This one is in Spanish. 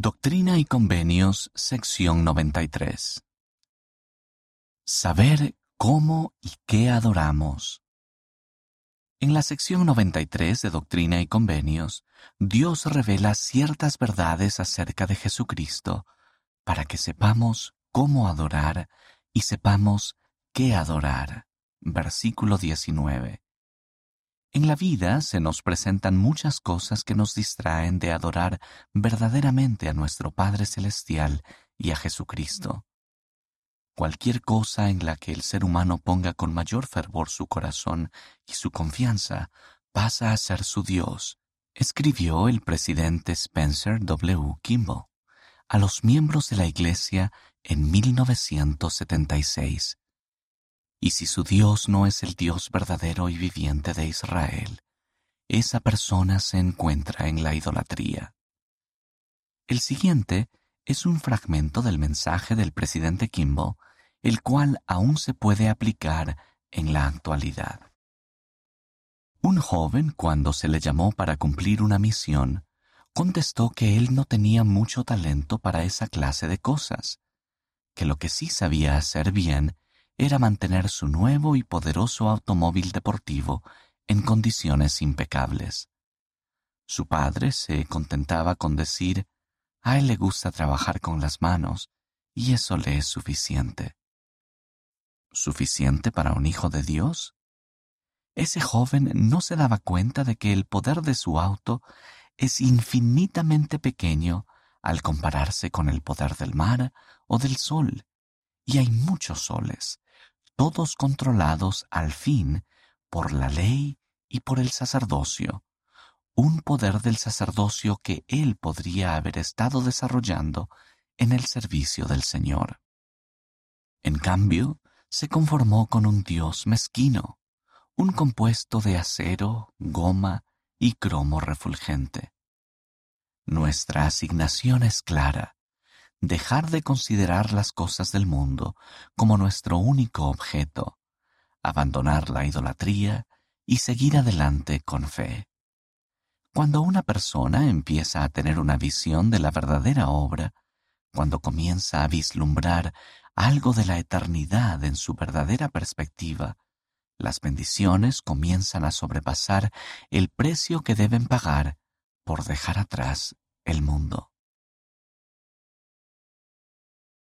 Doctrina y Convenios, sección 93. Saber cómo y qué adoramos. En la sección 93 de Doctrina y Convenios, Dios revela ciertas verdades acerca de Jesucristo para que sepamos cómo adorar y sepamos qué adorar. Versículo 19. En la vida se nos presentan muchas cosas que nos distraen de adorar verdaderamente a nuestro Padre Celestial y a Jesucristo. Cualquier cosa en la que el ser humano ponga con mayor fervor su corazón y su confianza pasa a ser su Dios, escribió el presidente Spencer W. Kimball a los miembros de la Iglesia en 1976. Y si su Dios no es el Dios verdadero y viviente de Israel, esa persona se encuentra en la idolatría. El siguiente es un fragmento del mensaje del presidente Kimball, el cual aún se puede aplicar en la actualidad. Un joven, cuando se le llamó para cumplir una misión, contestó que él no tenía mucho talento para esa clase de cosas, que lo que sí sabía hacer bien era mantener su nuevo y poderoso automóvil deportivo en condiciones impecables. Su padre se contentaba con decir, a él le gusta trabajar con las manos, y eso le es suficiente. ¿Suficiente para un hijo de Dios? Ese joven no se daba cuenta de que el poder de su auto es infinitamente pequeño al compararse con el poder del mar o del sol, y hay muchos soles, todos controlados al fin por la ley y por el sacerdocio, un poder del sacerdocio que él podría haber estado desarrollando en el servicio del Señor. En cambio, se conformó con un Dios mezquino, un compuesto de acero, goma y cromo refulgente. Nuestra asignación es clara dejar de considerar las cosas del mundo como nuestro único objeto, abandonar la idolatría y seguir adelante con fe. Cuando una persona empieza a tener una visión de la verdadera obra, cuando comienza a vislumbrar algo de la eternidad en su verdadera perspectiva, las bendiciones comienzan a sobrepasar el precio que deben pagar por dejar atrás el mundo.